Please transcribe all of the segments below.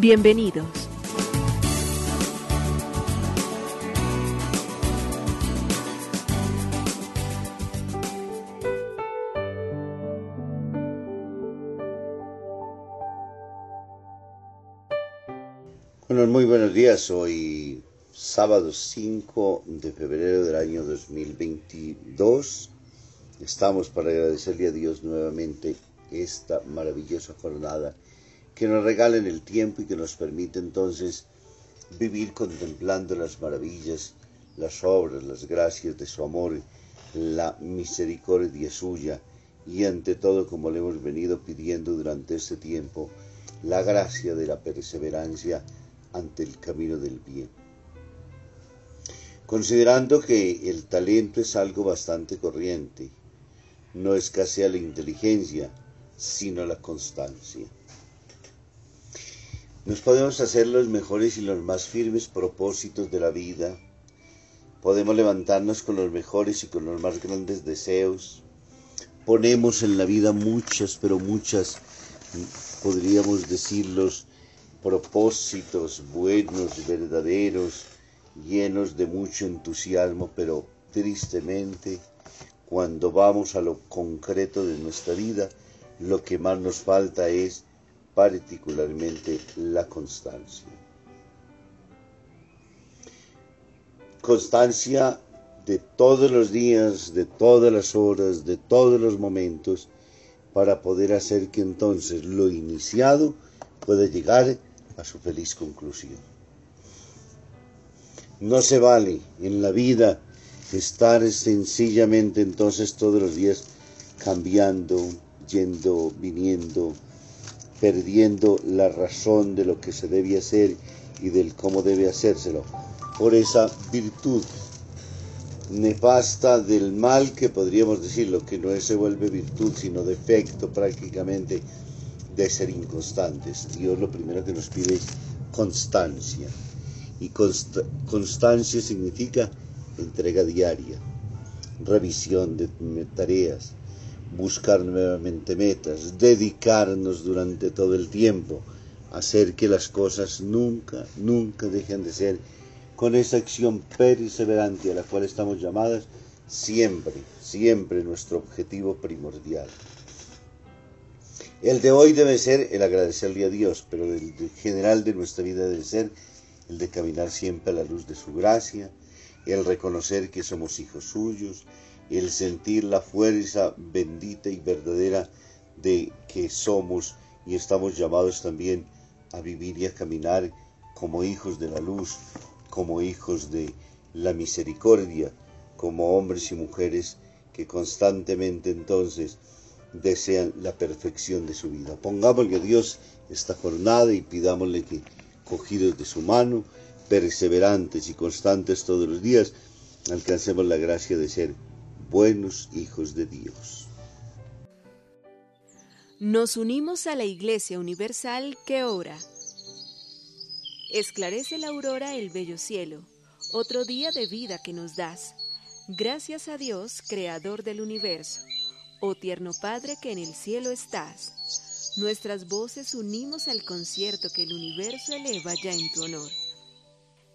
Bienvenidos. Bueno, muy buenos días. Hoy sábado 5 de febrero del año 2022. Estamos para agradecerle a Dios nuevamente esta maravillosa jornada que nos regalen el tiempo y que nos permite entonces vivir contemplando las maravillas, las obras, las gracias de su amor, la misericordia suya y ante todo, como le hemos venido pidiendo durante este tiempo, la gracia de la perseverancia ante el camino del bien. Considerando que el talento es algo bastante corriente, no escasea la inteligencia, sino la constancia. Nos podemos hacer los mejores y los más firmes propósitos de la vida. Podemos levantarnos con los mejores y con los más grandes deseos. Ponemos en la vida muchas, pero muchas, podríamos decirlos, propósitos buenos, verdaderos, llenos de mucho entusiasmo, pero tristemente, cuando vamos a lo concreto de nuestra vida, lo que más nos falta es particularmente la constancia. Constancia de todos los días, de todas las horas, de todos los momentos, para poder hacer que entonces lo iniciado pueda llegar a su feliz conclusión. No se vale en la vida estar sencillamente entonces todos los días cambiando, yendo, viniendo, perdiendo la razón de lo que se debe hacer y del cómo debe hacérselo, por esa virtud nefasta del mal que podríamos decirlo, que no se vuelve virtud, sino defecto prácticamente de ser inconstantes. Dios lo primero que nos pide es constancia. Y constancia significa entrega diaria, revisión de tareas, buscar nuevamente metas, dedicarnos durante todo el tiempo, hacer que las cosas nunca, nunca dejen de ser con esa acción perseverante a la cual estamos llamadas, siempre, siempre nuestro objetivo primordial. El de hoy debe ser el agradecerle a Dios, pero el general de nuestra vida debe ser el de caminar siempre a la luz de su gracia, el reconocer que somos hijos suyos, el sentir la fuerza bendita y verdadera de que somos y estamos llamados también a vivir y a caminar como hijos de la luz, como hijos de la misericordia, como hombres y mujeres que constantemente entonces desean la perfección de su vida. Pongámosle a Dios esta jornada y pidámosle que, cogidos de su mano, perseverantes y constantes todos los días, alcancemos la gracia de ser buenos hijos de Dios. Nos unimos a la Iglesia Universal que ora. Esclarece la aurora el bello cielo, otro día de vida que nos das. Gracias a Dios, Creador del universo, oh tierno Padre que en el cielo estás. Nuestras voces unimos al concierto que el universo eleva ya en tu honor.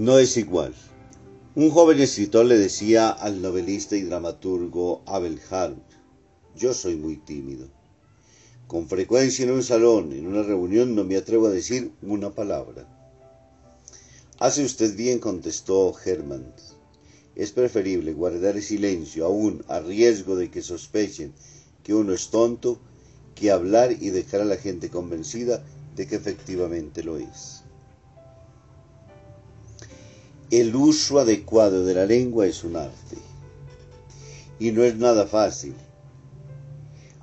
No es igual. Un joven escritor le decía al novelista y dramaturgo Abel Hart, yo soy muy tímido. Con frecuencia en un salón, en una reunión, no me atrevo a decir una palabra. Hace usted bien, contestó Hermann. Es preferible guardar silencio, aún a riesgo de que sospechen que uno es tonto, que hablar y dejar a la gente convencida de que efectivamente lo es. El uso adecuado de la lengua es un arte y no es nada fácil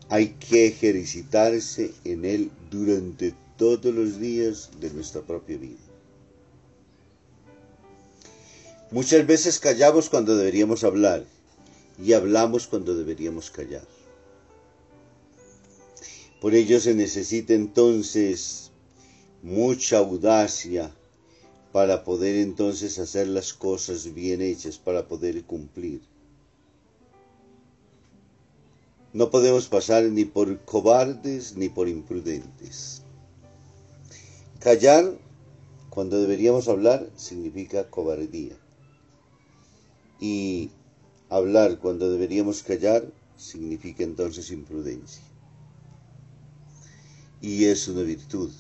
hay que ejercitarse en él durante todos los días de nuestra propia vida. Muchas veces callamos cuando deberíamos hablar y hablamos cuando deberíamos callar. Por ello se necesita entonces mucha audacia para poder entonces hacer las cosas bien hechas, para poder cumplir. No podemos pasar ni por cobardes ni por imprudentes. Callar cuando deberíamos hablar significa cobardía. Y hablar cuando deberíamos callar significa entonces imprudencia. Y es una virtud.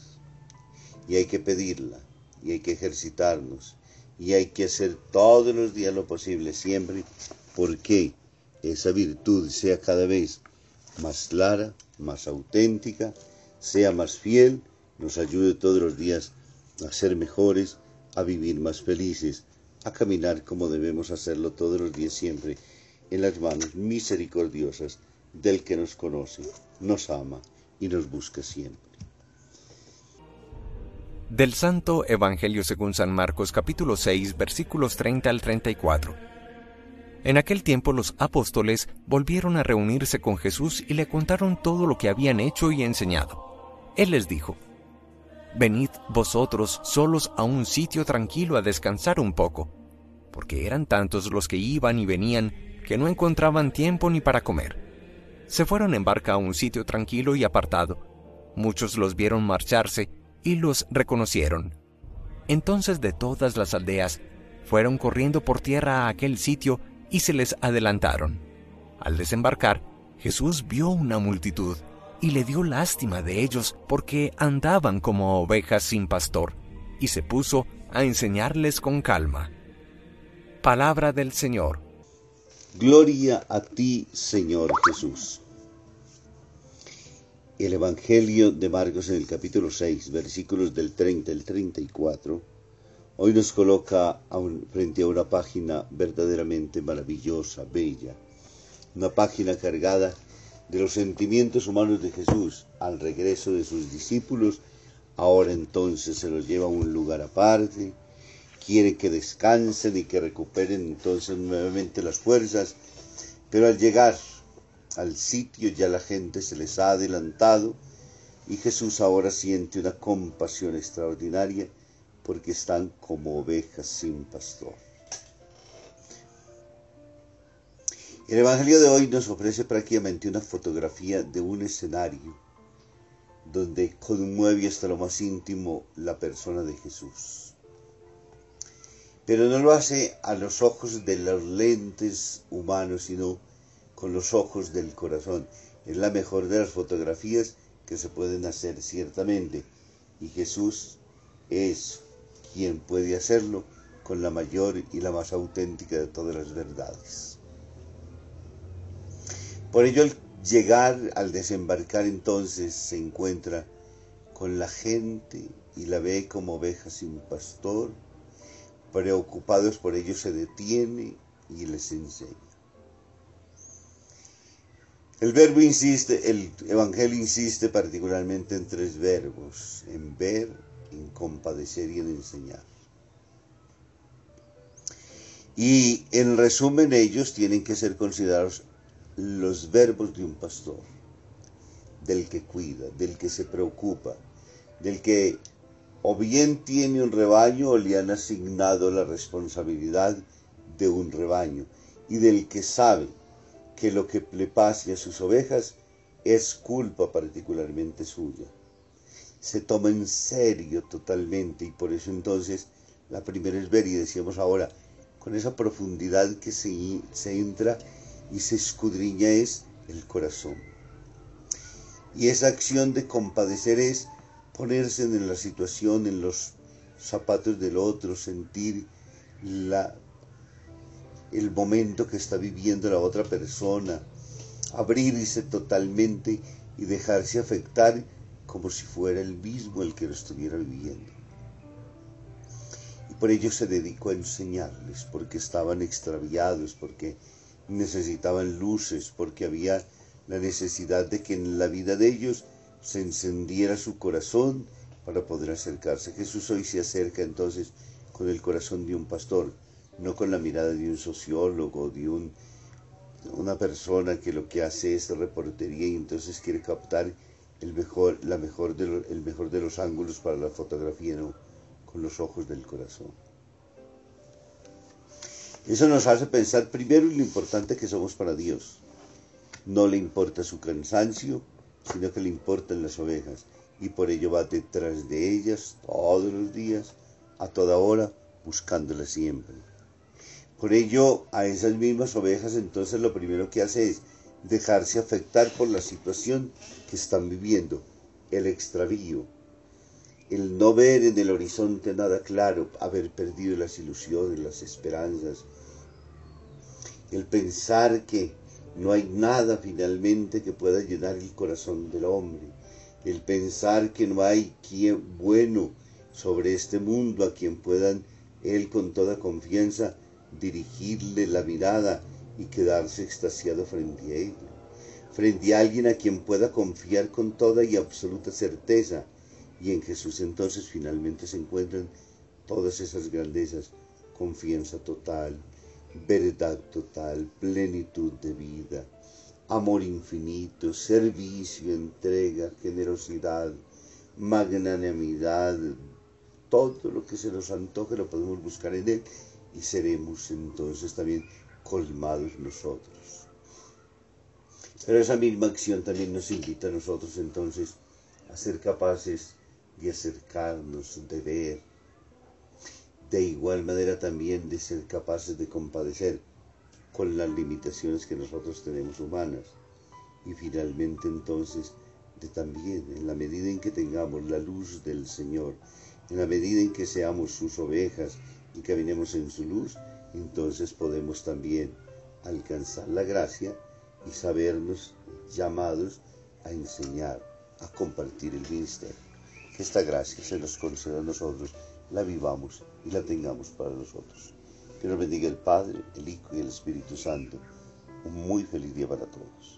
Y hay que pedirla. Y hay que ejercitarnos. Y hay que hacer todos los días lo posible, siempre, porque esa virtud sea cada vez más clara, más auténtica, sea más fiel, nos ayude todos los días a ser mejores, a vivir más felices, a caminar como debemos hacerlo todos los días siempre, en las manos misericordiosas del que nos conoce, nos ama y nos busca siempre. Del Santo Evangelio según San Marcos capítulo 6 versículos 30 al 34. En aquel tiempo los apóstoles volvieron a reunirse con Jesús y le contaron todo lo que habían hecho y enseñado. Él les dijo, Venid vosotros solos a un sitio tranquilo a descansar un poco, porque eran tantos los que iban y venían que no encontraban tiempo ni para comer. Se fueron en barca a un sitio tranquilo y apartado. Muchos los vieron marcharse y los reconocieron. Entonces de todas las aldeas fueron corriendo por tierra a aquel sitio y se les adelantaron. Al desembarcar, Jesús vio una multitud y le dio lástima de ellos porque andaban como ovejas sin pastor, y se puso a enseñarles con calma. Palabra del Señor. Gloria a ti, Señor Jesús. El Evangelio de Marcos en el capítulo 6, versículos del 30 al 34 Hoy nos coloca frente a una página verdaderamente maravillosa, bella, una página cargada de los sentimientos humanos de Jesús al regreso de sus discípulos. Ahora entonces se los lleva a un lugar aparte, quiere que descansen y que recuperen entonces nuevamente las fuerzas, pero al llegar al sitio ya la gente se les ha adelantado y Jesús ahora siente una compasión extraordinaria porque están como ovejas sin pastor. El Evangelio de hoy nos ofrece prácticamente una fotografía de un escenario donde conmueve hasta lo más íntimo la persona de Jesús. Pero no lo hace a los ojos de los lentes humanos, sino con los ojos del corazón. Es la mejor de las fotografías que se pueden hacer ciertamente. Y Jesús es quien puede hacerlo con la mayor y la más auténtica de todas las verdades. Por ello, al llegar, al desembarcar entonces, se encuentra con la gente y la ve como oveja sin pastor, preocupados por ello se detiene y les enseña. El verbo insiste, el Evangelio insiste particularmente en tres verbos, en ver, en compadecer y en enseñar. Y en resumen ellos tienen que ser considerados los verbos de un pastor, del que cuida, del que se preocupa, del que o bien tiene un rebaño o le han asignado la responsabilidad de un rebaño y del que sabe que lo que le pase a sus ovejas es culpa particularmente suya se toma en serio totalmente y por eso entonces La primera es ver y decíamos ahora, con esa profundidad que se, se entra y se escudriña es el corazón. Y esa acción de compadecer es ponerse en la situación, en los zapatos del otro, sentir la, el momento que está viviendo la otra persona, abrirse totalmente y dejarse afectar como si fuera el mismo el que lo estuviera viviendo. Y por ello se dedicó a enseñarles, porque estaban extraviados, porque necesitaban luces, porque había la necesidad de que en la vida de ellos se encendiera su corazón para poder acercarse. Jesús hoy se acerca entonces con el corazón de un pastor, no con la mirada de un sociólogo, de un, una persona que lo que hace es reportería y entonces quiere captar el mejor, la mejor de el mejor de los ángulos para la fotografía, ¿no? con los ojos del corazón. Eso nos hace pensar primero en lo importante que somos para Dios. No le importa su cansancio, sino que le importan las ovejas, y por ello va detrás de ellas todos los días, a toda hora, buscándolas siempre. Por ello, a esas mismas ovejas entonces lo primero que hace es dejarse afectar por la situación que están viviendo, el extravío, el no ver en el horizonte nada claro, haber perdido las ilusiones, las esperanzas, el pensar que no hay nada finalmente que pueda llenar el corazón del hombre, el pensar que no hay quien bueno sobre este mundo a quien puedan él con toda confianza dirigirle la mirada y quedarse extasiado frente a ella, frente a alguien a quien pueda confiar con toda y absoluta certeza, y en Jesús entonces finalmente se encuentran todas esas grandezas, confianza total, verdad total, plenitud de vida, amor infinito, servicio, entrega, generosidad, magnanimidad, todo lo que se nos antoje lo podemos buscar en Él y seremos entonces también colmados nosotros. Pero esa misma acción también nos invita a nosotros entonces a ser capaces de acercarnos, de ver, de igual manera también de ser capaces de compadecer con las limitaciones que nosotros tenemos humanas y finalmente entonces de también en la medida en que tengamos la luz del Señor, en la medida en que seamos sus ovejas y caminemos en su luz, entonces podemos también alcanzar la gracia y sabernos llamados a enseñar, a compartir el ministerio. Que esta gracia se nos conceda a nosotros, la vivamos y la tengamos para nosotros. Que nos bendiga el Padre, el Hijo y el Espíritu Santo. Un muy feliz día para todos.